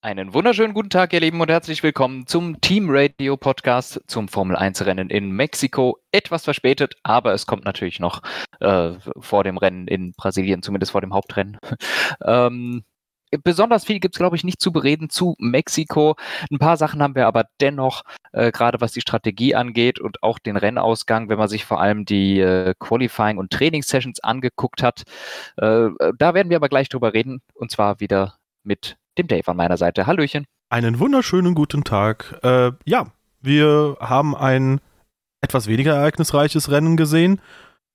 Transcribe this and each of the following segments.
Einen wunderschönen guten Tag, ihr Lieben, und herzlich willkommen zum Team Radio Podcast zum Formel 1 Rennen in Mexiko. Etwas verspätet, aber es kommt natürlich noch äh, vor dem Rennen in Brasilien, zumindest vor dem Hauptrennen. ähm, besonders viel gibt es, glaube ich, nicht zu bereden zu Mexiko. Ein paar Sachen haben wir aber dennoch, äh, gerade was die Strategie angeht und auch den Rennausgang, wenn man sich vor allem die äh, Qualifying- und Trainingssessions angeguckt hat. Äh, da werden wir aber gleich drüber reden, und zwar wieder mit dem Dave an meiner Seite. Hallöchen. Einen wunderschönen guten Tag. Äh, ja, wir haben ein etwas weniger ereignisreiches Rennen gesehen,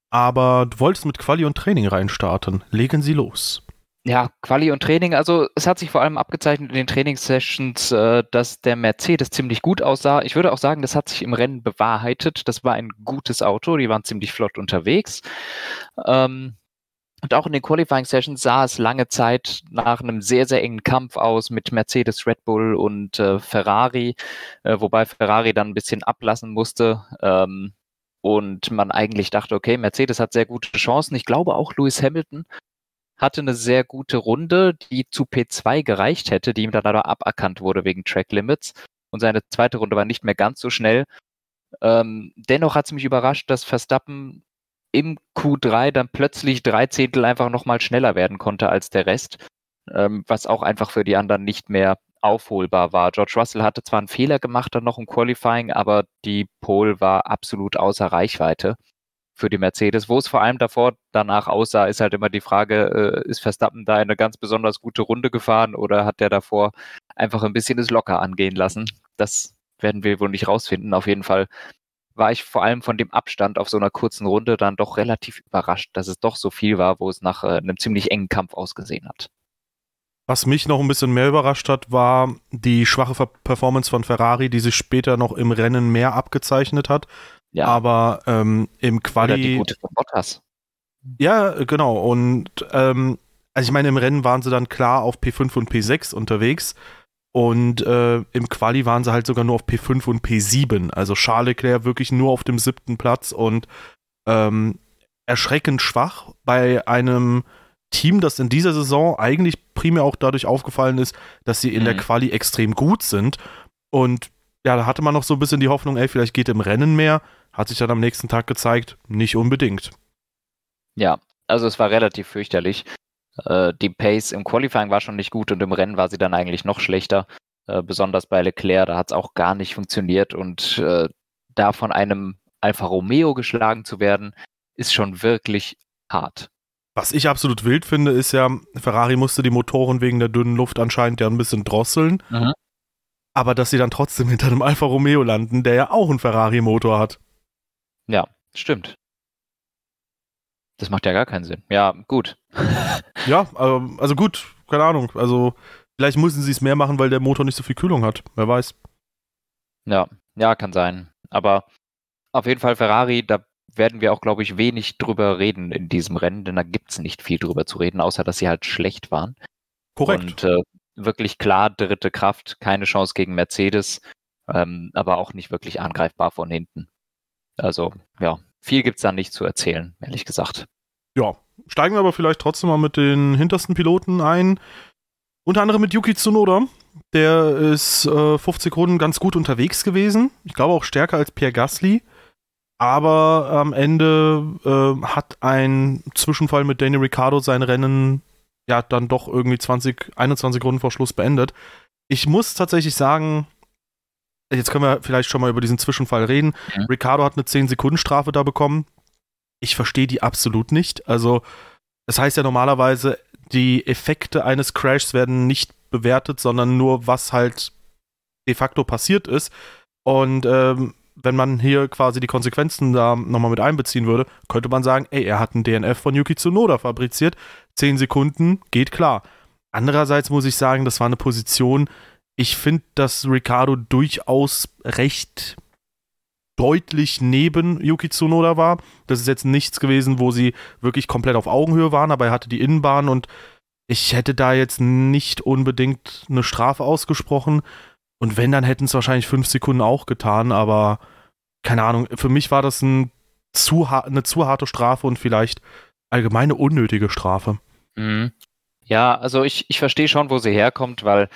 aber du wolltest mit Quali und Training reinstarten. Legen Sie los. Ja, Quali und Training, also es hat sich vor allem abgezeichnet in den Trainingssessions, äh, dass der Mercedes ziemlich gut aussah. Ich würde auch sagen, das hat sich im Rennen bewahrheitet. Das war ein gutes Auto, die waren ziemlich flott unterwegs. Ähm, und auch in den Qualifying Sessions sah es lange Zeit nach einem sehr, sehr engen Kampf aus mit Mercedes, Red Bull und äh, Ferrari, äh, wobei Ferrari dann ein bisschen ablassen musste. Ähm, und man eigentlich dachte, okay, Mercedes hat sehr gute Chancen. Ich glaube auch Lewis Hamilton hatte eine sehr gute Runde, die zu P2 gereicht hätte, die ihm dann aber aberkannt wurde wegen Track Limits. Und seine zweite Runde war nicht mehr ganz so schnell. Ähm, dennoch hat es mich überrascht, dass Verstappen im Q3 dann plötzlich drei Zehntel einfach nochmal schneller werden konnte als der Rest, ähm, was auch einfach für die anderen nicht mehr aufholbar war. George Russell hatte zwar einen Fehler gemacht dann noch im Qualifying, aber die Pole war absolut außer Reichweite für die Mercedes. Wo es vor allem davor danach aussah, ist halt immer die Frage, äh, ist Verstappen da eine ganz besonders gute Runde gefahren oder hat der davor einfach ein bisschen es locker angehen lassen? Das werden wir wohl nicht rausfinden. Auf jeden Fall war ich vor allem von dem Abstand auf so einer kurzen Runde dann doch relativ überrascht, dass es doch so viel war, wo es nach äh, einem ziemlich engen Kampf ausgesehen hat. Was mich noch ein bisschen mehr überrascht hat, war die schwache Performance von Ferrari, die sich später noch im Rennen mehr abgezeichnet hat. Ja. Aber ähm, im Quali. Oder die gute von Bottas. Ja, genau. Und ähm, also ich meine, im Rennen waren sie dann klar auf P5 und P6 unterwegs. Und äh, im Quali waren sie halt sogar nur auf P5 und P7. Also Charles Leclerc wirklich nur auf dem siebten Platz und ähm, erschreckend schwach bei einem Team, das in dieser Saison eigentlich primär auch dadurch aufgefallen ist, dass sie in mhm. der Quali extrem gut sind. Und ja, da hatte man noch so ein bisschen die Hoffnung, ey, vielleicht geht im Rennen mehr. Hat sich dann am nächsten Tag gezeigt, nicht unbedingt. Ja, also es war relativ fürchterlich. Äh, die Pace im Qualifying war schon nicht gut und im Rennen war sie dann eigentlich noch schlechter. Äh, besonders bei Leclerc, da hat es auch gar nicht funktioniert und äh, da von einem Alfa Romeo geschlagen zu werden, ist schon wirklich hart. Was ich absolut wild finde, ist ja, Ferrari musste die Motoren wegen der dünnen Luft anscheinend ja ein bisschen drosseln. Mhm. Aber dass sie dann trotzdem hinter einem Alfa Romeo landen, der ja auch einen Ferrari-Motor hat. Ja, stimmt. Das macht ja gar keinen Sinn. Ja, gut. ja, ähm, also gut, keine Ahnung. Also vielleicht müssen sie es mehr machen, weil der Motor nicht so viel Kühlung hat. Wer weiß. Ja, ja, kann sein. Aber auf jeden Fall Ferrari, da werden wir auch, glaube ich, wenig drüber reden in diesem Rennen, denn da gibt es nicht viel drüber zu reden, außer dass sie halt schlecht waren. Korrekt. Und äh, wirklich klar dritte Kraft, keine Chance gegen Mercedes, ähm, aber auch nicht wirklich angreifbar von hinten. Also, ja, viel gibt es da nicht zu erzählen, ehrlich gesagt. Ja, steigen wir aber vielleicht trotzdem mal mit den hintersten Piloten ein. Unter anderem mit Yuki Tsunoda. Der ist äh, 50 Runden ganz gut unterwegs gewesen. Ich glaube auch stärker als Pierre Gasly. Aber am Ende äh, hat ein Zwischenfall mit Danny Ricciardo sein Rennen ja dann doch irgendwie 20, 21 Runden vor Schluss beendet. Ich muss tatsächlich sagen, jetzt können wir vielleicht schon mal über diesen Zwischenfall reden. Mhm. Ricardo hat eine 10-Sekunden-Strafe da bekommen. Ich verstehe die absolut nicht. Also, das heißt ja normalerweise, die Effekte eines Crashs werden nicht bewertet, sondern nur, was halt de facto passiert ist. Und ähm, wenn man hier quasi die Konsequenzen da nochmal mit einbeziehen würde, könnte man sagen, ey, er hat einen DNF von Yuki Tsunoda fabriziert. 10 Sekunden, geht klar. Andererseits muss ich sagen, das war eine Position, ich finde, dass Ricardo durchaus recht deutlich neben Yuki Tsunoda war. Das ist jetzt nichts gewesen, wo sie wirklich komplett auf Augenhöhe waren, aber er hatte die Innenbahn und ich hätte da jetzt nicht unbedingt eine Strafe ausgesprochen. Und wenn, dann hätten es wahrscheinlich fünf Sekunden auch getan, aber keine Ahnung, für mich war das ein zu eine zu harte Strafe und vielleicht allgemeine unnötige Strafe. Mhm. Ja, also ich, ich verstehe schon, wo sie herkommt, weil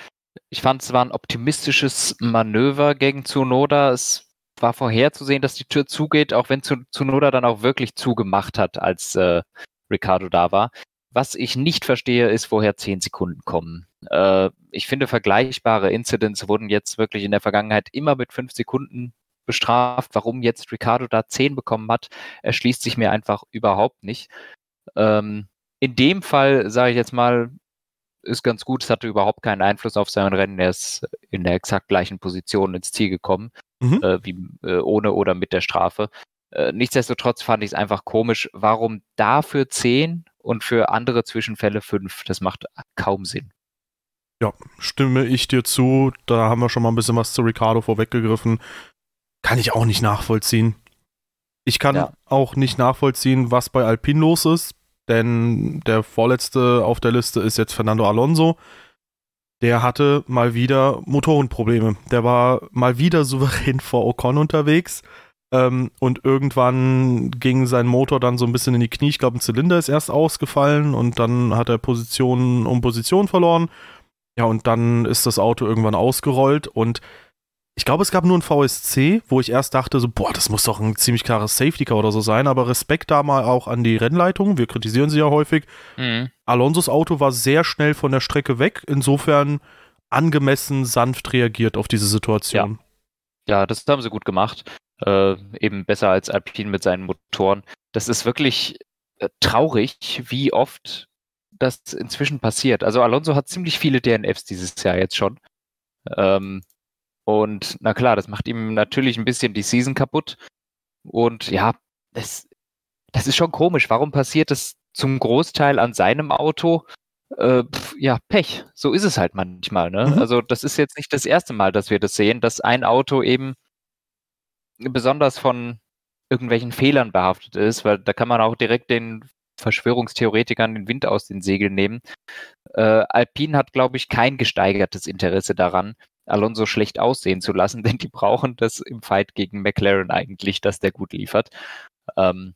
ich fand, es war ein optimistisches Manöver gegen Tsunoda. Es war vorherzusehen, dass die Tür zugeht, auch wenn Tsunoda dann auch wirklich zugemacht hat, als äh, Ricardo da war. Was ich nicht verstehe, ist, woher zehn Sekunden kommen. Äh, ich finde, vergleichbare Incidents wurden jetzt wirklich in der Vergangenheit immer mit fünf Sekunden bestraft. Warum jetzt Ricardo da zehn bekommen hat, erschließt sich mir einfach überhaupt nicht. Ähm, in dem Fall, sage ich jetzt mal, ist ganz gut. Es hatte überhaupt keinen Einfluss auf sein Rennen. Er ist in der exakt gleichen Position ins Ziel gekommen, mhm. äh, wie äh, ohne oder mit der Strafe. Äh, nichtsdestotrotz fand ich es einfach komisch, warum dafür 10 und für andere Zwischenfälle 5? Das macht kaum Sinn. Ja, stimme ich dir zu. Da haben wir schon mal ein bisschen was zu Ricardo vorweggegriffen. Kann ich auch nicht nachvollziehen. Ich kann ja. auch nicht nachvollziehen, was bei Alpine los ist, denn der vorletzte auf der Liste ist jetzt Fernando Alonso. Der hatte mal wieder Motorenprobleme. Der war mal wieder souverän vor Ocon unterwegs ähm, und irgendwann ging sein Motor dann so ein bisschen in die Knie. Ich glaube, ein Zylinder ist erst ausgefallen und dann hat er Position um Position verloren. Ja, und dann ist das Auto irgendwann ausgerollt und ich glaube, es gab nur ein VSC, wo ich erst dachte, so, boah, das muss doch ein ziemlich klares Safety Car oder so sein, aber Respekt da mal auch an die Rennleitung. Wir kritisieren sie ja häufig. Mhm. Alonsos Auto war sehr schnell von der Strecke weg, insofern angemessen sanft reagiert auf diese Situation. Ja, ja das haben sie gut gemacht äh, eben besser als Alpine mit seinen Motoren. Das ist wirklich äh, traurig, wie oft das inzwischen passiert. Also Alonso hat ziemlich viele DNFs dieses Jahr jetzt schon. Ähm, und na klar, das macht ihm natürlich ein bisschen die Season kaputt. Und ja, das, das ist schon komisch. Warum passiert das zum Großteil an seinem Auto? Äh, pf, ja, Pech. So ist es halt manchmal. Ne? Mhm. Also das ist jetzt nicht das erste Mal, dass wir das sehen, dass ein Auto eben besonders von irgendwelchen Fehlern behaftet ist, weil da kann man auch direkt den Verschwörungstheoretikern den Wind aus den Segeln nehmen. Äh, Alpine hat, glaube ich, kein gesteigertes Interesse daran, Alonso schlecht aussehen zu lassen, denn die brauchen das im Fight gegen McLaren eigentlich, dass der gut liefert. Ähm,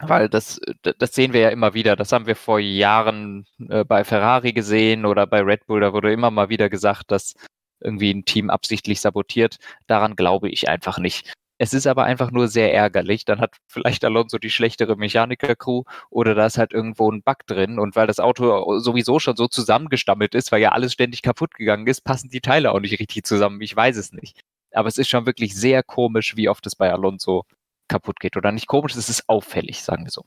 weil das, das sehen wir ja immer wieder. Das haben wir vor Jahren äh, bei Ferrari gesehen oder bei Red Bull. Da wurde immer mal wieder gesagt, dass irgendwie ein Team absichtlich sabotiert. Daran glaube ich einfach nicht. Es ist aber einfach nur sehr ärgerlich. Dann hat vielleicht Alonso die schlechtere Mechaniker-Crew oder da ist halt irgendwo ein Bug drin. Und weil das Auto sowieso schon so zusammengestammelt ist, weil ja alles ständig kaputt gegangen ist, passen die Teile auch nicht richtig zusammen. Ich weiß es nicht. Aber es ist schon wirklich sehr komisch, wie oft es bei Alonso kaputt geht. Oder nicht komisch, es ist auffällig, sagen wir so.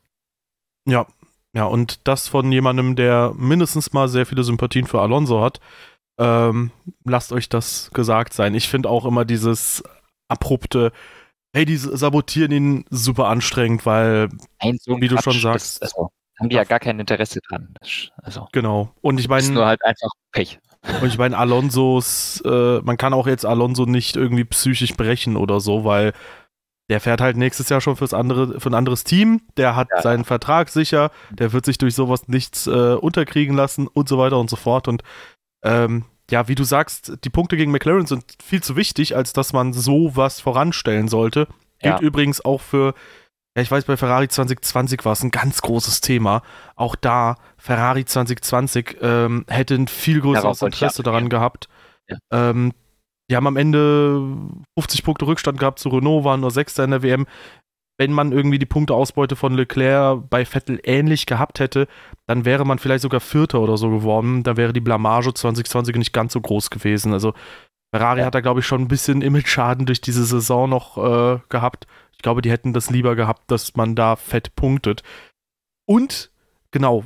Ja, ja, und das von jemandem, der mindestens mal sehr viele Sympathien für Alonso hat. Ähm, lasst euch das gesagt sein. Ich finde auch immer dieses abrupte, hey, die sabotieren ihn super anstrengend, weil, Nein, so wie Quatsch, du schon sagst, das, also, haben die ja gar kein Interesse dran. Also, genau. Und ich meine. nur halt einfach Pech. Und ich meine, Alonsos, äh, man kann auch jetzt Alonso nicht irgendwie psychisch brechen oder so, weil der fährt halt nächstes Jahr schon fürs andere, für ein anderes Team, der hat ja. seinen Vertrag sicher, der wird sich durch sowas nichts äh, unterkriegen lassen und so weiter und so fort. Und ähm, ja, wie du sagst, die Punkte gegen McLaren sind viel zu wichtig, als dass man sowas voranstellen sollte. Gilt ja. übrigens auch für, ja, ich weiß, bei Ferrari 2020 war es ein ganz großes Thema. Auch da, Ferrari 2020 ähm, hätte ein viel größeres Interesse daran gehabt. Ja. Ähm, die haben am Ende 50 Punkte Rückstand gehabt zu Renault, waren nur Sechster in der WM wenn man irgendwie die Punkteausbeute von Leclerc bei Vettel ähnlich gehabt hätte, dann wäre man vielleicht sogar Vierter oder so geworden. Da wäre die Blamage 2020 nicht ganz so groß gewesen. Also Ferrari ja. hat da, glaube ich, schon ein bisschen Image-Schaden durch diese Saison noch äh, gehabt. Ich glaube, die hätten das lieber gehabt, dass man da fett punktet. Und genau,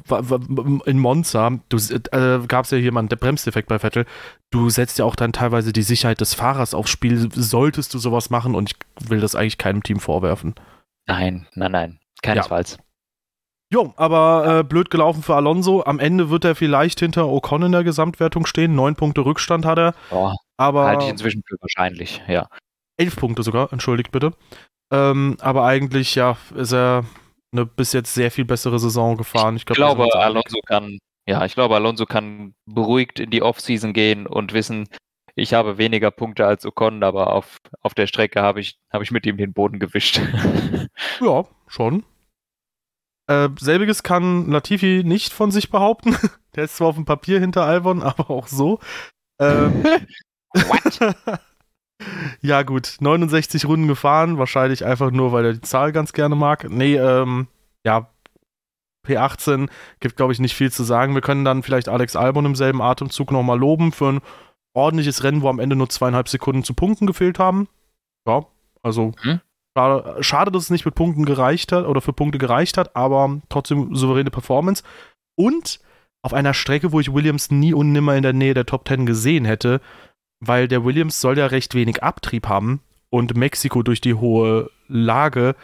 in Monza, äh, gab es ja jemanden, der Bremsdefekt bei Vettel. Du setzt ja auch dann teilweise die Sicherheit des Fahrers aufs Spiel. Solltest du sowas machen und ich will das eigentlich keinem Team vorwerfen. Nein, nein, nein. Keinesfalls. Ja. Jo, aber äh, blöd gelaufen für Alonso. Am Ende wird er vielleicht hinter Ocon in der Gesamtwertung stehen. Neun Punkte Rückstand hat er. Oh, aber halte ich inzwischen für wahrscheinlich, ja. Elf Punkte sogar, entschuldigt bitte. Ähm, aber eigentlich, ja, ist er eine bis jetzt sehr viel bessere Saison gefahren. Ich, ich glaube, Alonso kann, ja, ich glaube, Alonso kann beruhigt in die Offseason gehen und wissen, ich habe weniger Punkte als Ocon, aber auf, auf der Strecke habe ich, hab ich mit ihm den Boden gewischt. ja, schon. Äh, selbiges kann Latifi nicht von sich behaupten. Der ist zwar auf dem Papier hinter Albon, aber auch so. Ähm, ja, gut. 69 Runden gefahren. Wahrscheinlich einfach nur, weil er die Zahl ganz gerne mag. Nee, ähm, ja. P18 gibt, glaube ich, nicht viel zu sagen. Wir können dann vielleicht Alex Albon im selben Atemzug nochmal loben für ein ordentliches Rennen, wo am Ende nur zweieinhalb Sekunden zu Punkten gefehlt haben. Ja, also mhm. schade, schade, dass es nicht mit Punkten gereicht hat oder für Punkte gereicht hat, aber trotzdem souveräne Performance. Und auf einer Strecke, wo ich Williams nie und nimmer in der Nähe der Top 10 gesehen hätte, weil der Williams soll ja recht wenig Abtrieb haben und Mexiko durch die hohe Lage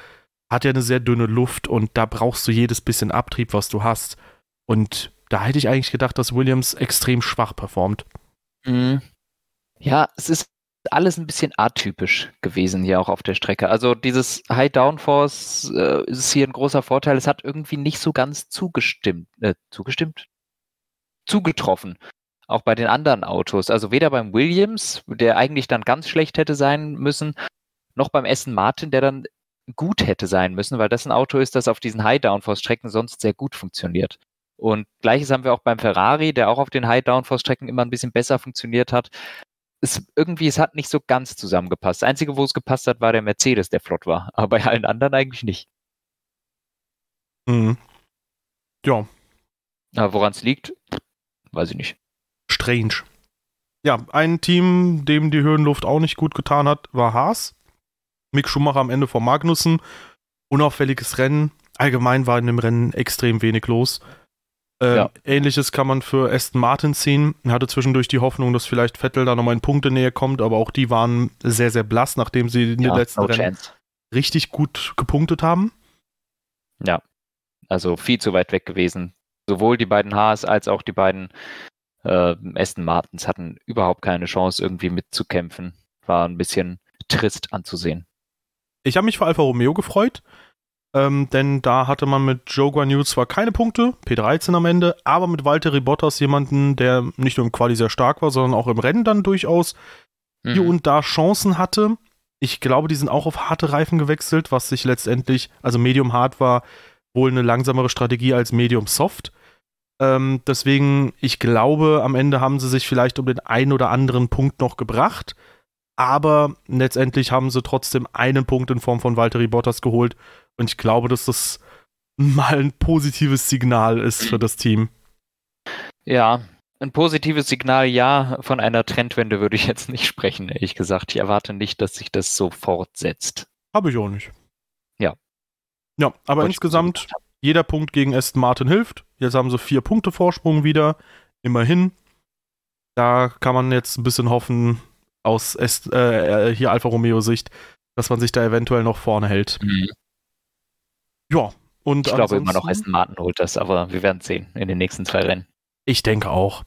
hat ja eine sehr dünne Luft und da brauchst du jedes bisschen Abtrieb, was du hast. Und da hätte ich eigentlich gedacht, dass Williams extrem schwach performt. Mhm. Ja, es ist alles ein bisschen atypisch gewesen hier auch auf der Strecke. Also dieses High Downforce äh, ist hier ein großer Vorteil. Es hat irgendwie nicht so ganz zugestimmt, äh, zugestimmt, zugetroffen. Auch bei den anderen Autos. Also weder beim Williams, der eigentlich dann ganz schlecht hätte sein müssen, noch beim Aston Martin, der dann gut hätte sein müssen, weil das ein Auto ist, das auf diesen High Downforce Strecken sonst sehr gut funktioniert. Und gleiches haben wir auch beim Ferrari, der auch auf den High-Downforce-Strecken immer ein bisschen besser funktioniert hat. Es, irgendwie, es hat nicht so ganz zusammengepasst. Das Einzige, wo es gepasst hat, war der Mercedes, der flott war. Aber bei allen anderen eigentlich nicht. Mhm. Ja. Aber woran es liegt, weiß ich nicht. Strange. Ja, ein Team, dem die Höhenluft auch nicht gut getan hat, war Haas. Mick Schumacher am Ende vor Magnussen. Unauffälliges Rennen. Allgemein war in dem Rennen extrem wenig los. Äh, ja. Ähnliches kann man für Aston Martin ziehen. Hatte zwischendurch die Hoffnung, dass vielleicht Vettel da nochmal in Punkte näher kommt, aber auch die waren sehr, sehr blass, nachdem sie in den letzten no Rennen chance. richtig gut gepunktet haben. Ja, also viel zu weit weg gewesen. Sowohl die beiden Haas als auch die beiden äh, Aston Martins hatten überhaupt keine Chance, irgendwie mitzukämpfen. War ein bisschen trist anzusehen. Ich habe mich für Alfa Romeo gefreut. Ähm, denn da hatte man mit Joe Guanyu zwar keine Punkte, P13 am Ende, aber mit Walter Bottas jemanden, der nicht nur im Quali sehr stark war, sondern auch im Rennen dann durchaus mhm. hier und da Chancen hatte. Ich glaube, die sind auch auf harte Reifen gewechselt, was sich letztendlich, also Medium Hard war wohl eine langsamere Strategie als Medium Soft. Ähm, deswegen, ich glaube, am Ende haben sie sich vielleicht um den einen oder anderen Punkt noch gebracht aber letztendlich haben sie trotzdem einen Punkt in Form von Valtteri Bottas geholt und ich glaube, dass das mal ein positives Signal ist für das Team. Ja, ein positives Signal, ja. Von einer Trendwende würde ich jetzt nicht sprechen, ehrlich gesagt. Ich erwarte nicht, dass sich das so fortsetzt. Habe ich auch nicht. Ja. Ja, aber Wollte insgesamt, jeder Punkt gegen Aston Martin hilft. Jetzt haben sie vier Punkte Vorsprung wieder. Immerhin. Da kann man jetzt ein bisschen hoffen, aus Est äh, äh, hier Alfa Romeo Sicht, dass man sich da eventuell noch vorne hält. Mhm. Ja, und ich glaube immer noch Aston Martin holt das, aber wir werden sehen in den nächsten zwei Rennen. Ich denke auch.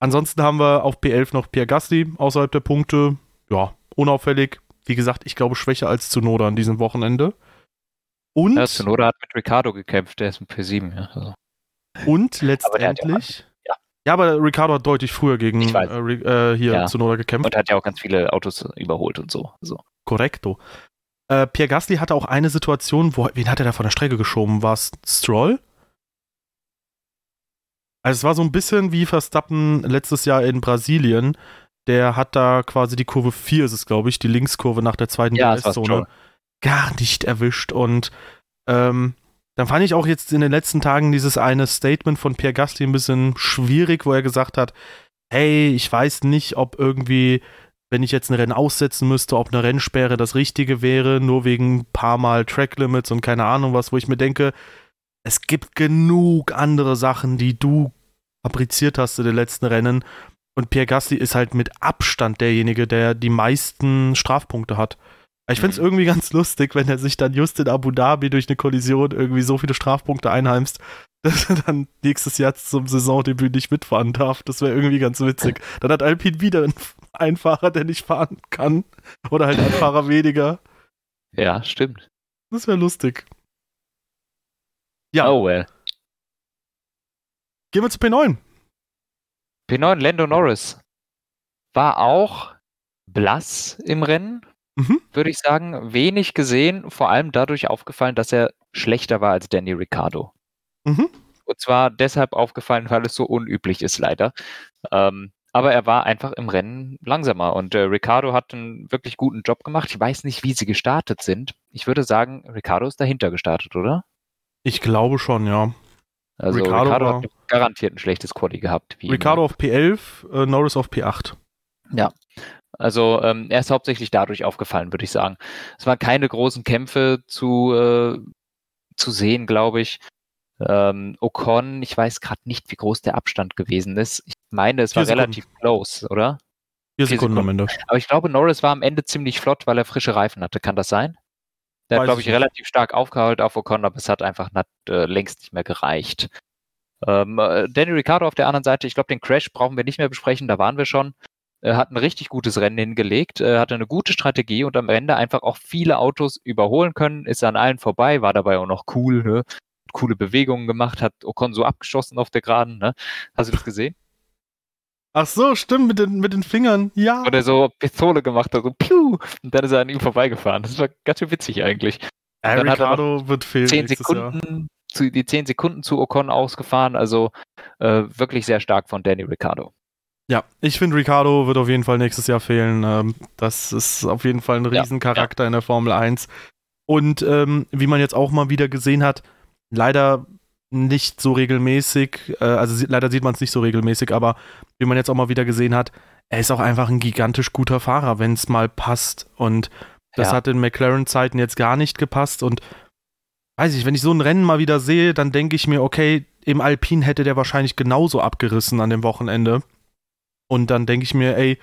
Ansonsten haben wir auf P11 noch Pierre Gasly außerhalb der Punkte. Ja, unauffällig. Wie gesagt, ich glaube schwächer als Zunoda an diesem Wochenende. Und ja, Zunoda hat mit Ricardo gekämpft, der ist mit P7. Ja, also. Und letztendlich ja, aber Ricardo hat deutlich früher gegen äh, äh, hier ja. Zunoda gekämpft. Und hat ja auch ganz viele Autos überholt und so. so. Korrekto. Äh, Pierre Gasly hatte auch eine Situation, wo, wen hat er da von der Strecke geschoben? War es Stroll? Also es war so ein bisschen wie Verstappen letztes Jahr in Brasilien. Der hat da quasi die Kurve 4, ist es glaube ich, die Linkskurve nach der zweiten ja, zone gar nicht erwischt. Und ähm, dann fand ich auch jetzt in den letzten Tagen dieses eine Statement von Pierre Gasly ein bisschen schwierig, wo er gesagt hat, hey, ich weiß nicht, ob irgendwie, wenn ich jetzt ein Rennen aussetzen müsste, ob eine Rennsperre das Richtige wäre, nur wegen ein paar Mal Track Limits und keine Ahnung was, wo ich mir denke, es gibt genug andere Sachen, die du fabriziert hast in den letzten Rennen. Und Pierre Gasly ist halt mit Abstand derjenige, der die meisten Strafpunkte hat. Ich finde es mhm. irgendwie ganz lustig, wenn er sich dann just in Abu Dhabi durch eine Kollision irgendwie so viele Strafpunkte einheimst, dass er dann nächstes Jahr zum Saisondebüt nicht mitfahren darf. Das wäre irgendwie ganz witzig. Dann hat Alpine wieder einen Fahrer, der nicht fahren kann. Oder halt ein Fahrer weniger. Ja, stimmt. Das wäre lustig. Ja. Oh well. Gehen wir zu P9. P9, Lando Norris. War auch blass im Rennen, mhm. würde ich sagen, wenig gesehen, vor allem dadurch aufgefallen, dass er schlechter war als Danny Ricciardo. Mhm. Und zwar deshalb aufgefallen, weil es so unüblich ist, leider. Ähm, aber er war einfach im Rennen langsamer und äh, Ricardo hat einen wirklich guten Job gemacht. Ich weiß nicht, wie sie gestartet sind. Ich würde sagen, Ricardo ist dahinter gestartet, oder? Ich glaube schon, ja. Also Ricardo, war- hat garantiert ein schlechtes Quali gehabt. Ricardo auf P11, äh, Norris auf P8. immer. Also ähm, er ist hauptsächlich dadurch aufgefallen, würde ich sagen. Es waren keine großen Kämpfe zu, äh, zu sehen, glaube ich. Ähm, Ocon, ich weiß gerade nicht, wie groß der Abstand gewesen ist. Ich meine, es war Sekunden. relativ close, oder? Vier Vier Sekunden am Sekunden. Ende. Aber ich glaube, Norris war am Ende ziemlich flott, weil er frische Reifen hatte. Kann das sein? Der Weiß hat, glaube ich ich, nicht. relativ stark aufgeholt auf Ocon, aber es hat einfach nicht, äh, längst nicht mehr gereicht. Ähm, äh, Danny Ricciardo auf der anderen Seite, ich glaube, den Crash brauchen wir nicht mehr besprechen, da waren wir schon. Er hat ein richtig gutes Rennen hingelegt, hatte eine gute Strategie und am Ende einfach auch viele Autos überholen können, ist an allen vorbei, war dabei auch noch cool, ne? Coole Bewegungen gemacht, hat Ocon so abgeschossen auf der Geraden. Ne? Hast du das gesehen? Ach so, stimmt, mit den, mit den Fingern. Ja. Oder so Pistole gemacht hat, so piu, und dann ist er an ihm vorbeigefahren. Das war ganz schön witzig eigentlich. Dann hat er Ricardo wird fehlen Zehn nächstes Jahr. Sekunden, zu, die zehn Sekunden zu Ocon ausgefahren, also äh, wirklich sehr stark von Danny Ricciardo. Ja, ich finde, Ricardo wird auf jeden Fall nächstes Jahr fehlen. Ähm, das ist auf jeden Fall ein Ja, Riesencharakter in der Formel 1. Und ähm, wie man jetzt auch mal wieder gesehen hat, leider nicht so regelmäßig, äh, also leider sieht man es nicht so regelmäßig, aber wie man jetzt auch mal wieder gesehen hat, er ist auch einfach ein gigantisch guter Fahrer, wenn es mal passt. Und das Ja. hat in McLaren-Zeiten jetzt gar nicht gepasst. Und weiß ich, wenn ich so ein Rennen mal wieder sehe, dann denke ich mir, okay, im Alpin hätte der wahrscheinlich genauso abgerissen an dem Wochenende. Und dann denke ich mir, ey,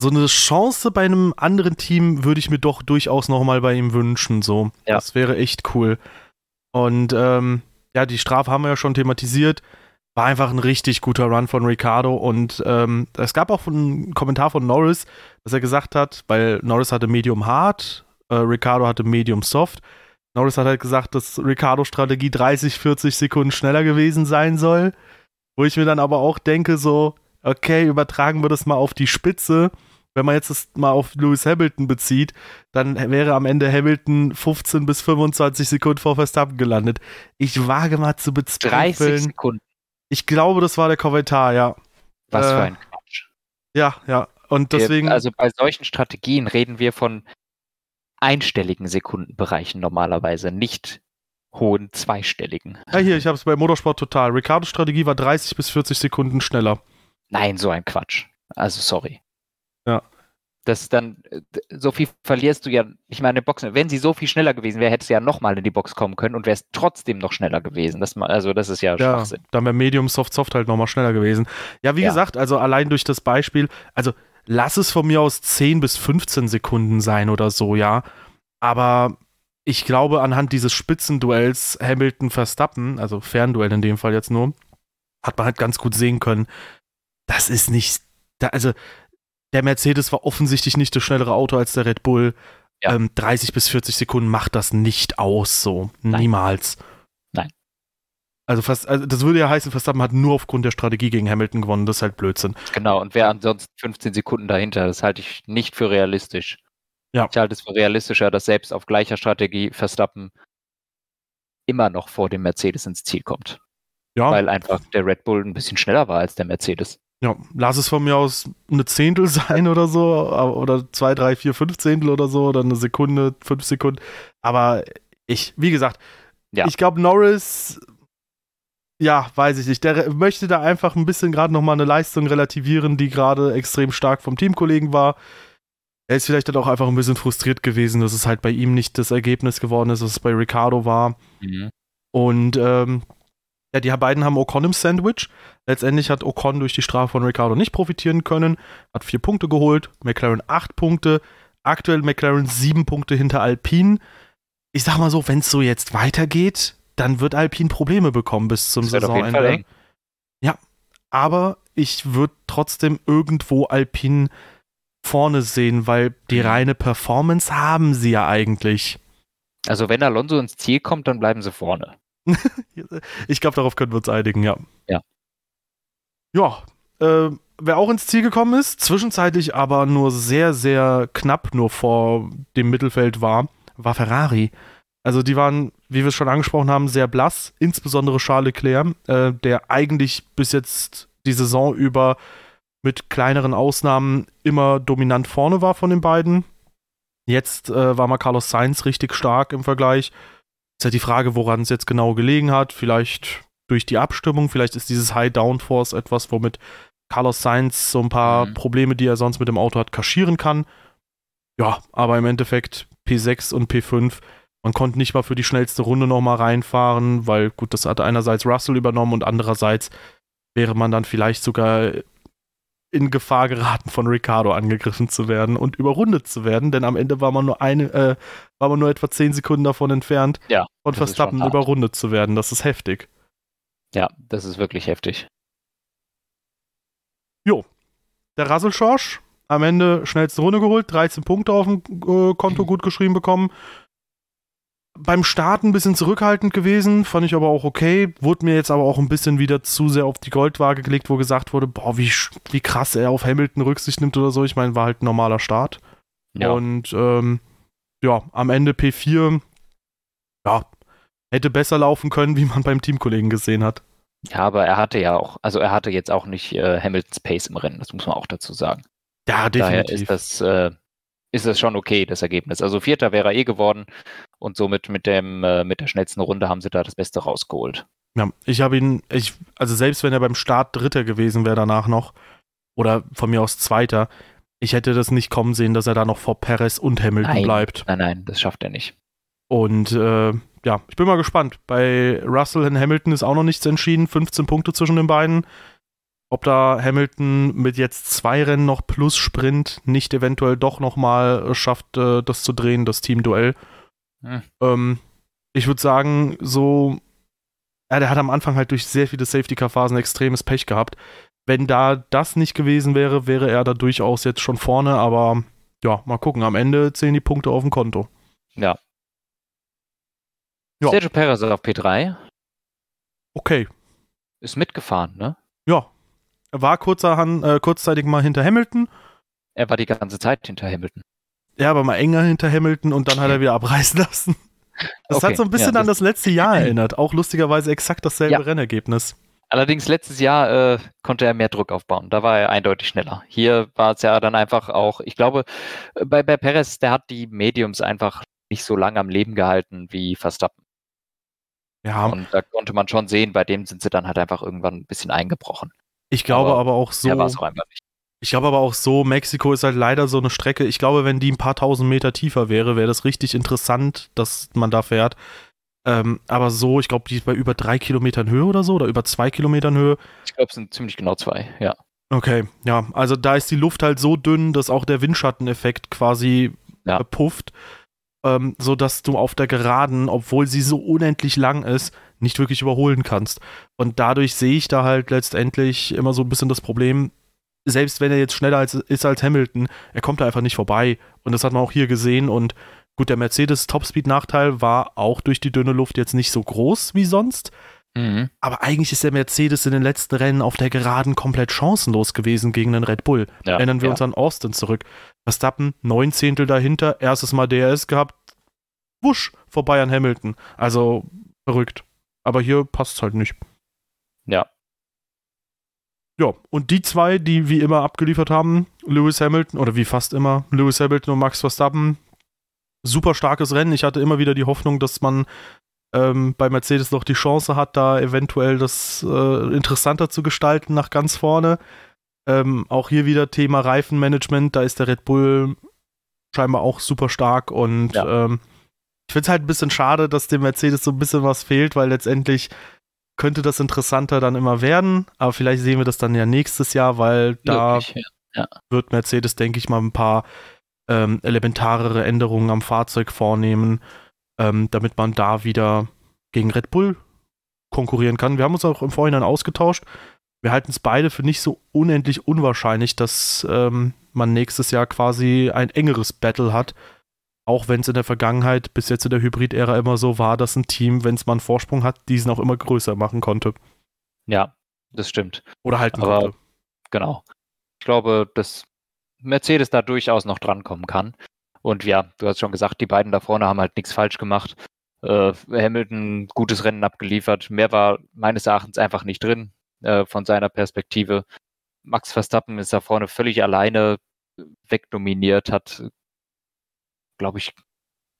so eine Chance bei einem anderen Team würde ich mir doch durchaus nochmal bei ihm wünschen. So, Ja. das wäre echt cool. Und ähm, ja, die Strafe haben wir ja schon thematisiert. War einfach ein richtig guter Run von Ricardo. Und ähm, es gab auch einen Kommentar von Norris, dass er gesagt hat, weil Norris hatte Medium Hard, äh, Ricardo hatte Medium Soft. Norris hat halt gesagt, dass Ricardo-Strategie 30, 40 Sekunden schneller gewesen sein soll. Wo ich mir dann aber auch denke, so, okay, übertragen wir das mal auf die Spitze. Wenn man jetzt das mal auf Lewis Hamilton bezieht, dann wäre am Ende Hamilton 15 bis 25 Sekunden vor Verstappen gelandet. Ich wage mal zu 30 bezweifeln. Sekunden. Ich glaube, das war der Kommentar, ja. Was Äh, für ein Quatsch. Ja, ja. Und deswegen, also bei solchen Strategien reden wir von einstelligen Sekundenbereichen normalerweise, nicht hohen zweistelligen. ja hier, ich habe es bei Motorsport total. Ricardos Strategie war 30 bis 40 Sekunden schneller. Nein, so ein Quatsch. Also sorry. Ja. Das dann, äh, so viel verlierst du ja, ich meine, Boxen, wenn sie so viel schneller gewesen wäre, hättest du ja nochmal in die Box kommen können und wärst trotzdem noch schneller gewesen. Das, also das ist ja, Ja, Schwachsinn. dann wäre Medium Soft Soft halt nochmal schneller gewesen. Ja, wie Ja. gesagt, also allein durch das Beispiel, also lass es von mir aus 10 bis 15 Sekunden sein oder so, ja. Aber ich glaube, anhand dieses Spitzenduells Hamilton-Verstappen, also Fernduell in dem Fall jetzt nur, hat man halt ganz gut sehen können, das ist nicht, da, also der Mercedes war offensichtlich nicht das schnellere Auto als der Red Bull. Ja. Ähm, 30 bis 40 Sekunden macht das nicht aus, so. Nein. Niemals. Nein. Also, fast, also das würde ja heißen, Verstappen hat nur aufgrund der Strategie gegen Hamilton gewonnen. Das ist halt Blödsinn. Genau, und wer ansonsten 15 Sekunden dahinter, das halte ich nicht für realistisch. Ja. Ich halte es für realistischer, dass selbst auf gleicher Strategie Verstappen immer noch vor dem Mercedes ins Ziel kommt. Ja, Weil einfach der Red Bull ein bisschen schneller war als der Mercedes. Ja, lass es von mir aus eine Zehntel sein oder so. Oder zwei, drei, vier, fünf Zehntel oder so. Oder eine Sekunde, fünf Sekunden. Aber ich, wie gesagt, Ja. ich glaube, Norris, ja, weiß ich nicht. Der möchte da einfach ein bisschen gerade nochmal eine Leistung relativieren, die gerade extrem stark vom Teamkollegen war. Er ist vielleicht dann auch einfach ein bisschen frustriert gewesen, dass es halt bei ihm nicht das Ergebnis geworden ist, was es bei Ricardo war. Und ähm, ja, die beiden haben Ocon im Sandwich. Letztendlich hat Ocon durch die Strafe von Ricardo nicht profitieren können, hat vier Punkte geholt, McLaren acht Punkte, aktuell McLaren sieben Punkte hinter Alpine. Ich sag mal so, wenn es so jetzt weitergeht, dann wird Alpine Probleme bekommen bis zum Saisonende. eng. Aber ich würde trotzdem irgendwo Alpine vorne sehen, weil die Mhm. reine Performance haben sie ja eigentlich. Also wenn Alonso ins Ziel kommt, dann bleiben sie vorne. Ich glaube, darauf können wir uns einigen, ja. Ja. Ja, äh, wer auch ins Ziel gekommen ist, zwischenzeitlich aber nur sehr, sehr knapp nur vor dem Mittelfeld war, war Ferrari. Also die waren, wie wir es schon angesprochen haben, sehr blass, insbesondere Charles Leclerc, äh, der eigentlich bis jetzt die Saison über mit kleineren Ausnahmen immer dominant vorne war von den beiden. Jetzt äh, war mal Carlos Sainz richtig stark im Vergleich. Ist halt die Frage, woran es jetzt genau gelegen hat. Vielleicht durch die Abstimmung, vielleicht ist dieses High Downforce etwas, womit Carlos Sainz so ein paar mhm. Probleme, die er sonst mit dem Auto hat, kaschieren kann. Ja, aber im Endeffekt P6 und P5, man konnte nicht mal für die schnellste Runde nochmal reinfahren, weil gut, das hat einerseits Russell übernommen und andererseits wäre man dann vielleicht sogar in Gefahr geraten, von Ricardo angegriffen zu werden und überrundet zu werden, denn am Ende war man nur eine, äh, war man nur etwa zehn Sekunden davon entfernt, ja, von Verstappen überrundet zu werden. Das ist heftig. Ja, das ist wirklich heftig. Jo. Der Rasselschorsch am Ende schnellste Runde geholt, 13 Punkte auf dem äh, Konto gut geschrieben bekommen beim Start ein bisschen zurückhaltend gewesen, fand ich aber auch okay. Wurde mir jetzt aber auch ein bisschen wieder zu sehr auf die Goldwaage gelegt, wo gesagt wurde, boah, wie, wie krass er auf Hamilton Rücksicht nimmt oder so. Ich meine, war halt ein normaler Start. Ja. Und ähm, ja, am Ende P4, ja, hätte besser laufen können, wie man beim Teamkollegen gesehen hat. Ja, aber er hatte ja auch, also er hatte jetzt auch nicht äh, Hamiltons Pace im Rennen, das muss man auch dazu sagen. Ja, definitiv. Daher ist das, äh, ist das schon okay, das Ergebnis. Also Vierter wäre er eh geworden und somit mit, dem, äh, mit der schnellsten Runde haben sie da das Beste rausgeholt. Ja, ich habe ihn, ich, also selbst wenn er beim Start Dritter gewesen wäre danach noch, oder von mir aus Zweiter, ich hätte das nicht kommen sehen, dass er da noch vor Perez und Hamilton nein, bleibt. Nein, nein, das schafft er nicht. Und äh, ja, ich bin mal gespannt. Bei Russell und Hamilton ist auch noch nichts entschieden. 15 Punkte zwischen den beiden ob da Hamilton mit jetzt zwei Rennen noch plus Sprint nicht eventuell doch nochmal schafft, äh, das zu drehen, das Teamduell. Hm. Ähm, ich würde sagen, so, ja, der hat am Anfang halt durch sehr viele Safety-Car-Phasen extremes Pech gehabt. Wenn da das nicht gewesen wäre, wäre er da durchaus jetzt schon vorne, aber ja, mal gucken. Am Ende zählen die Punkte auf dem Konto. Ja. ja. Sergio Perez auf P3. Okay. Ist mitgefahren, ne? Ja, war kurzerhand, äh, kurzzeitig mal hinter Hamilton. Er war die ganze Zeit hinter Hamilton. Ja, aber mal enger hinter Hamilton und dann hat er wieder abreißen lassen. Das okay, hat so ein bisschen ja, das an das letzte Jahr erinnert. Auch lustigerweise exakt dasselbe ja. Rennergebnis. Allerdings letztes Jahr äh, konnte er mehr Druck aufbauen. Da war er eindeutig schneller. Hier war es ja dann einfach auch, ich glaube, bei, bei Perez, der hat die Mediums einfach nicht so lange am Leben gehalten wie Verstappen. Ja. Und da konnte man schon sehen, bei dem sind sie dann halt einfach irgendwann ein bisschen eingebrochen. Ich glaube aber, aber auch so. Ja, auch einfach nicht. Ich glaube aber auch so, Mexiko ist halt leider so eine Strecke. Ich glaube, wenn die ein paar tausend Meter tiefer wäre, wäre das richtig interessant, dass man da fährt. Ähm, aber so, ich glaube, die ist bei über drei Kilometern Höhe oder so oder über zwei Kilometern Höhe. Ich glaube, es sind ziemlich genau zwei, ja. Okay, ja, also da ist die Luft halt so dünn, dass auch der Windschatteneffekt quasi ja. pufft, ähm, sodass du auf der Geraden, obwohl sie so unendlich lang ist, nicht wirklich überholen kannst. Und dadurch sehe ich da halt letztendlich immer so ein bisschen das Problem, selbst wenn er jetzt schneller als, ist als Hamilton, er kommt da einfach nicht vorbei. Und das hat man auch hier gesehen. Und gut, der Mercedes Topspeed-Nachteil war auch durch die dünne Luft jetzt nicht so groß wie sonst. Mhm. Aber eigentlich ist der Mercedes in den letzten Rennen auf der Geraden komplett chancenlos gewesen gegen den Red Bull. Ja, Erinnern wir ja. uns an Austin zurück. Verstappen, neun Zehntel dahinter, erstes Mal DRS gehabt, wusch, vorbei an Hamilton. Also verrückt. Aber hier passt es halt nicht. Ja. Ja, und die zwei, die wie immer abgeliefert haben, Lewis Hamilton, oder wie fast immer, Lewis Hamilton und Max Verstappen, super starkes Rennen. Ich hatte immer wieder die Hoffnung, dass man ähm, bei Mercedes noch die Chance hat, da eventuell das äh, interessanter zu gestalten nach ganz vorne. Ähm, auch hier wieder Thema Reifenmanagement, da ist der Red Bull scheinbar auch super stark und ja. ähm, ich finde es halt ein bisschen schade, dass dem Mercedes so ein bisschen was fehlt, weil letztendlich könnte das interessanter dann immer werden. Aber vielleicht sehen wir das dann ja nächstes Jahr, weil da Wirklich, ja. Wird Mercedes, denke ich mal, ein paar ähm, elementarere Änderungen am Fahrzeug vornehmen, ähm, damit man da wieder gegen Red Bull konkurrieren kann. Wir haben uns auch im Vorhinein ausgetauscht. Wir halten es beide für nicht so unendlich unwahrscheinlich, dass ähm, man nächstes Jahr quasi ein engeres Battle hat auch wenn es in der Vergangenheit bis jetzt in der Hybrid-Ära immer so war, dass ein Team, wenn es mal einen Vorsprung hat, diesen auch immer größer machen konnte. Ja, das stimmt. Oder halten Aber, konnte. Genau. Ich glaube, dass Mercedes da durchaus noch drankommen kann. Und ja, du hast schon gesagt, die beiden da vorne haben halt nichts falsch gemacht. Äh, Hamilton gutes Rennen abgeliefert. Mehr war meines Erachtens einfach nicht drin äh, von seiner Perspektive. Max Verstappen ist da vorne völlig alleine wegdominiert, hat, glaube ich,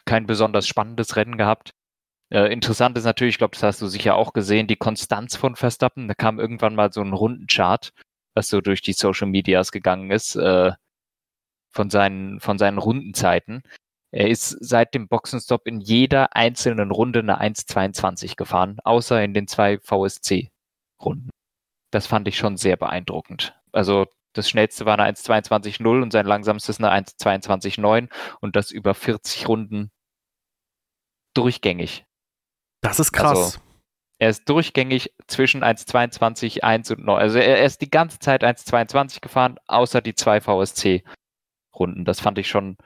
kein besonders spannendes Rennen gehabt. Äh, interessant ist natürlich, ich glaube, das hast du sicher auch gesehen, die Konstanz von Verstappen. Da kam irgendwann mal so ein Rundenchart, was so durch die Social Medias gegangen ist, äh, von seinen, von seinen Rundenzeiten. Er ist seit dem Boxenstopp in jeder einzelnen Runde eine 1,22 gefahren, außer in den zwei VSC-Runden. Das fand ich schon sehr beeindruckend. Also das schnellste war eine 1,22,0 und sein langsamstes eine 1,22,9 und das über 40 Runden durchgängig. Das ist krass. Also, er ist durchgängig zwischen 1,22, 1 und 9. Also er, er ist die ganze Zeit 1,22 gefahren, außer die zwei VSC-Runden. Das fand ich schon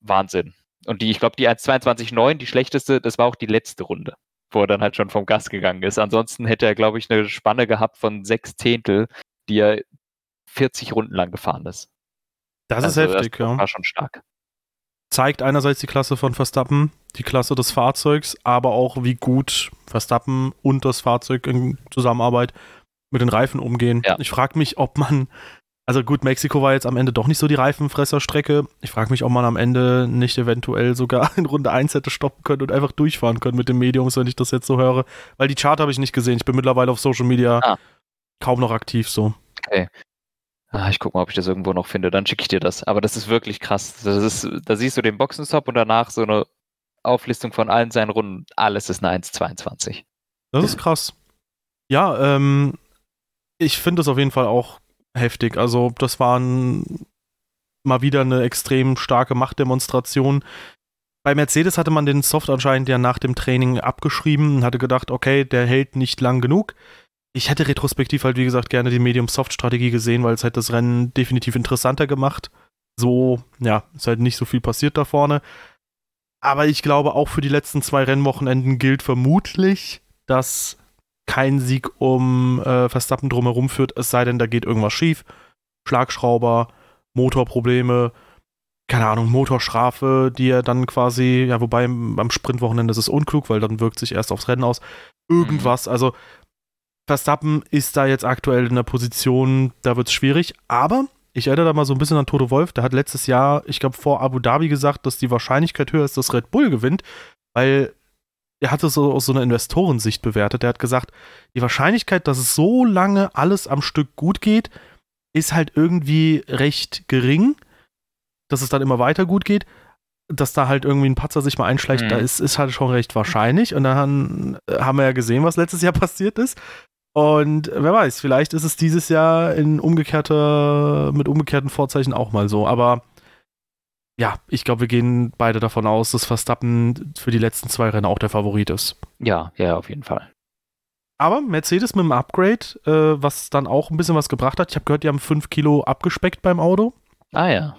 Wahnsinn. Und die, ich glaube, die 1,22,9, die schlechteste, das war auch die letzte Runde, wo er dann halt schon vom Gas gegangen ist. Ansonsten hätte er, glaube ich, eine Spanne gehabt von sechs Zehntel, die er 40 Runden lang gefahren ist. Das also ist heftig, das ja. War schon stark zeigt einerseits die Klasse von Verstappen, die Klasse des Fahrzeugs, aber auch wie gut Verstappen und das Fahrzeug in Zusammenarbeit mit den Reifen umgehen. Ja. Ich frage mich, ob man, also gut, Mexiko war jetzt am Ende doch nicht so die Reifenfresserstrecke. Ich frage mich, ob man am Ende nicht eventuell sogar in Runde 1 hätte stoppen können und einfach durchfahren können mit den Mediums, wenn ich das jetzt so höre. Weil die Chart habe ich nicht gesehen. Ich bin mittlerweile auf Social Media ah. kaum noch aktiv so. Okay. Ah, ich guck mal, ob ich das irgendwo noch finde, dann schicke ich dir das. Aber das ist wirklich krass. Das ist, da siehst du den Boxenstopp und danach so eine Auflistung von allen seinen Runden. Alles ist eine 1,22. Das ist krass. Ja, ähm, ich finde das auf jeden Fall auch heftig. Also, das war ein, mal wieder eine extrem starke Machtdemonstration. Bei Mercedes hatte man den Soft anscheinend ja nach dem Training abgeschrieben und hatte gedacht, okay, der hält nicht lang genug ich hätte retrospektiv halt, wie gesagt, gerne die Medium-Soft-Strategie gesehen, weil es halt das Rennen definitiv interessanter gemacht. So, ja, ist halt nicht so viel passiert da vorne. Aber ich glaube, auch für die letzten zwei Rennwochenenden gilt vermutlich, dass kein Sieg um äh, Verstappen drumherum führt, es sei denn, da geht irgendwas schief. Schlagschrauber, Motorprobleme, keine Ahnung, Motorstrafe, die er dann quasi, ja, wobei beim Sprintwochenende ist es unklug, weil dann wirkt sich erst aufs Rennen aus. Irgendwas, mhm. also Verstappen ist da jetzt aktuell in der Position, da wird es schwierig. Aber ich erinnere da mal so ein bisschen an Toto Wolf. Der hat letztes Jahr, ich glaube, vor Abu Dhabi gesagt, dass die Wahrscheinlichkeit höher ist, dass Red Bull gewinnt, weil er hat es so aus so einer Investorensicht bewertet. Er hat gesagt, die Wahrscheinlichkeit, dass es so lange alles am Stück gut geht, ist halt irgendwie recht gering, dass es dann immer weiter gut geht. Dass da halt irgendwie ein Patzer sich mal einschleicht, mhm. da ist, ist halt schon recht wahrscheinlich. Und dann haben wir ja gesehen, was letztes Jahr passiert ist. Und wer weiß, vielleicht ist es dieses Jahr in umgekehrter, mit umgekehrten Vorzeichen auch mal so. Aber ja, ich glaube, wir gehen beide davon aus, dass Verstappen für die letzten zwei Rennen auch der Favorit ist. Ja, ja, auf jeden Fall. Aber Mercedes mit dem Upgrade, äh, was dann auch ein bisschen was gebracht hat. Ich habe gehört, die haben 5 Kilo abgespeckt beim Auto. Ah ja.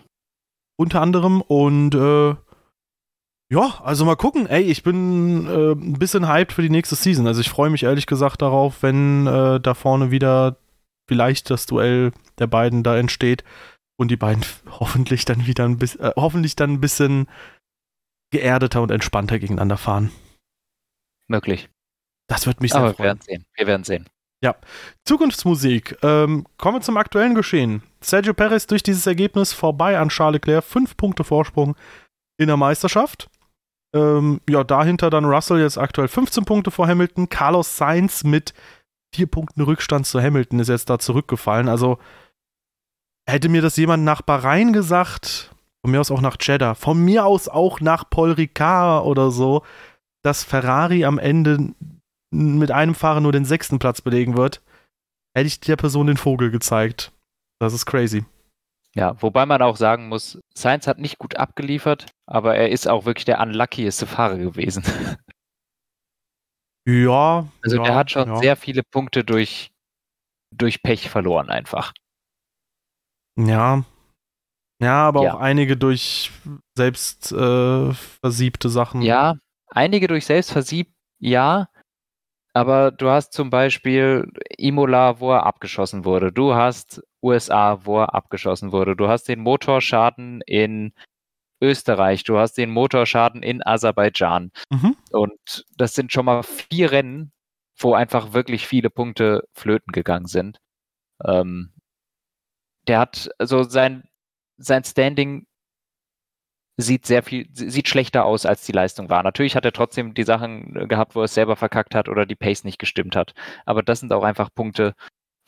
Unter anderem und äh, ja, also mal gucken. Ey, ich bin äh, ein bisschen hyped für die nächste Season. Also ich freue mich ehrlich gesagt darauf, wenn äh, da vorne wieder vielleicht das Duell der beiden da entsteht und die beiden hoffentlich dann wieder ein bisschen, äh, hoffentlich dann ein bisschen geerdeter und entspannter gegeneinander fahren. Möglich. Das wird mich sehr Aber freuen. Wir werden sehen. Wir werden sehen. Ja. Zukunftsmusik. Ähm, kommen wir zum aktuellen Geschehen. Sergio Perez durch dieses Ergebnis vorbei an Charles Leclerc. Fünf Punkte Vorsprung in der Meisterschaft. Ähm, ja, dahinter dann Russell jetzt aktuell 15 Punkte vor Hamilton. Carlos Sainz mit vier Punkten Rückstand zu Hamilton ist jetzt da zurückgefallen. Also hätte mir das jemand nach Bahrain gesagt, von mir aus auch nach Jeddah, von mir aus auch nach Paul Ricard oder so, dass Ferrari am Ende mit einem Fahrer nur den sechsten Platz belegen wird, hätte ich der Person den Vogel gezeigt. Das ist crazy. Ja, wobei man auch sagen muss, Sainz hat nicht gut abgeliefert, aber er ist auch wirklich der unluckieste Fahrer gewesen. Ja. Also ja, der hat schon ja. sehr viele Punkte durch, durch Pech verloren einfach. Ja. Ja, aber ja. auch einige durch selbst äh, versiebte Sachen. Ja, einige durch selbst versiebt, ja. Aber du hast zum Beispiel Imola, wo er abgeschossen wurde. Du hast USA, wo er abgeschossen wurde. Du hast den Motorschaden in Österreich, du hast den Motorschaden in Aserbaidschan. Mhm. Und das sind schon mal vier Rennen, wo einfach wirklich viele Punkte flöten gegangen sind. Ähm, der hat, also sein, sein Standing sieht sehr viel, sieht schlechter aus, als die Leistung war. Natürlich hat er trotzdem die Sachen gehabt, wo er es selber verkackt hat oder die Pace nicht gestimmt hat. Aber das sind auch einfach Punkte,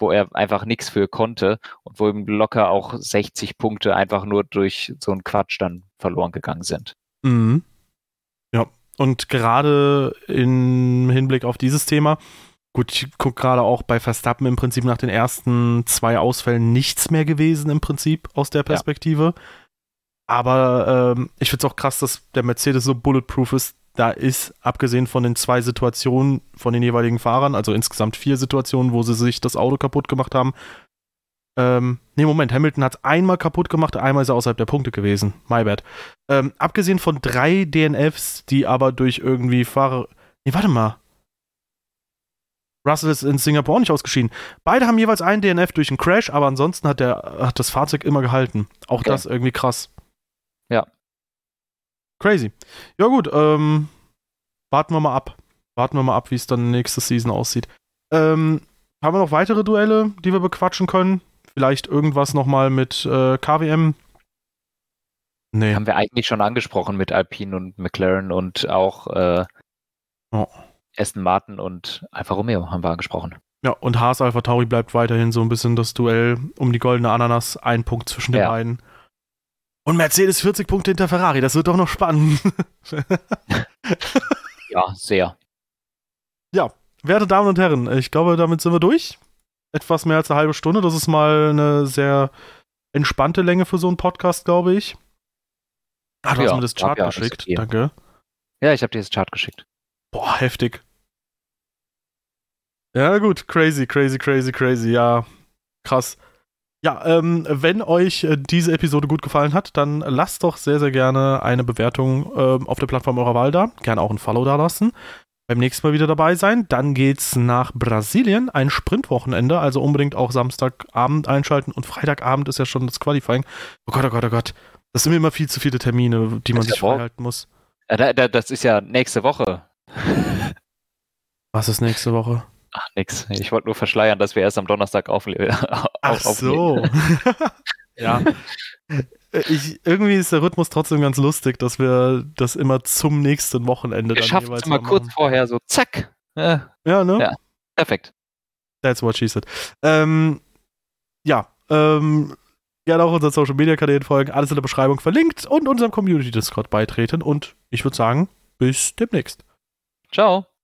wo er einfach nichts für konnte und wo ihm locker auch 60 Punkte einfach nur durch so einen Quatsch dann verloren gegangen sind. Mhm. Ja, und gerade im Hinblick auf dieses Thema, gut, ich gucke gerade auch bei Verstappen im Prinzip nach den ersten zwei Ausfällen nichts mehr gewesen im Prinzip aus der Perspektive. Ja. Aber ähm, ich finde es auch krass, dass der Mercedes so bulletproof ist. Da ist, abgesehen von den zwei Situationen von den jeweiligen Fahrern, also insgesamt vier Situationen, wo sie sich das Auto kaputt gemacht haben. Ähm, nee, Moment, Hamilton hat es einmal kaputt gemacht, einmal ist er außerhalb der Punkte gewesen. My bad. Ähm, abgesehen von drei DNFs, die aber durch irgendwie Fahrer. Nee, warte mal. Russell ist in Singapur auch nicht ausgeschieden. Beide haben jeweils einen DNF durch einen Crash, aber ansonsten hat, der, hat das Fahrzeug immer gehalten. Auch okay. das irgendwie krass. Ja. Crazy. Ja, gut, ähm, warten wir mal ab. Warten wir mal ab, wie es dann nächste Season aussieht. Ähm, haben wir noch weitere Duelle, die wir bequatschen können? Vielleicht irgendwas nochmal mit äh, KWM? Nee. Haben wir eigentlich schon angesprochen mit Alpine und McLaren und auch äh, oh. Aston Martin und Alfa Romeo haben wir angesprochen. Ja, und Haas Alpha Tauri bleibt weiterhin so ein bisschen das Duell um die goldene Ananas, ein Punkt zwischen den ja. beiden. Und Mercedes 40 Punkte hinter Ferrari, das wird doch noch spannend. ja, sehr. Ja, werte Damen und Herren, ich glaube, damit sind wir durch. Etwas mehr als eine halbe Stunde. Das ist mal eine sehr entspannte Länge für so einen Podcast, glaube ich. Ah, du ja, hast mir das Chart ja, geschickt. Das Danke. Ja, ich habe dir das Chart geschickt. Boah, heftig. Ja, gut. Crazy, crazy, crazy, crazy. Ja, krass. Ja, ähm, wenn euch äh, diese Episode gut gefallen hat, dann lasst doch sehr, sehr gerne eine Bewertung ähm, auf der Plattform eurer Wahl da. Gerne auch ein Follow da lassen. Beim nächsten Mal wieder dabei sein. Dann geht's nach Brasilien, ein Sprintwochenende, also unbedingt auch Samstagabend einschalten und Freitagabend ist ja schon das Qualifying. Oh Gott, oh Gott, oh Gott. Das sind immer viel zu viele Termine, die man sich freihalten muss. Ja, das ist ja nächste Woche. Was ist nächste Woche? Ach, nix. Ich wollte nur verschleiern, dass wir erst am Donnerstag aufleben. Ach so. ja. Ich, irgendwie ist der Rhythmus trotzdem ganz lustig, dass wir das immer zum nächsten Wochenende wir dann jeweils immer kurz vorher so zack. Ja, ja ne? Ja, perfekt. That's what she said. Ähm, ja, ähm, gerne auch unseren Social Media Kanälen folgen, alles in der Beschreibung verlinkt und unserem Community Discord beitreten und ich würde sagen, bis demnächst. Ciao.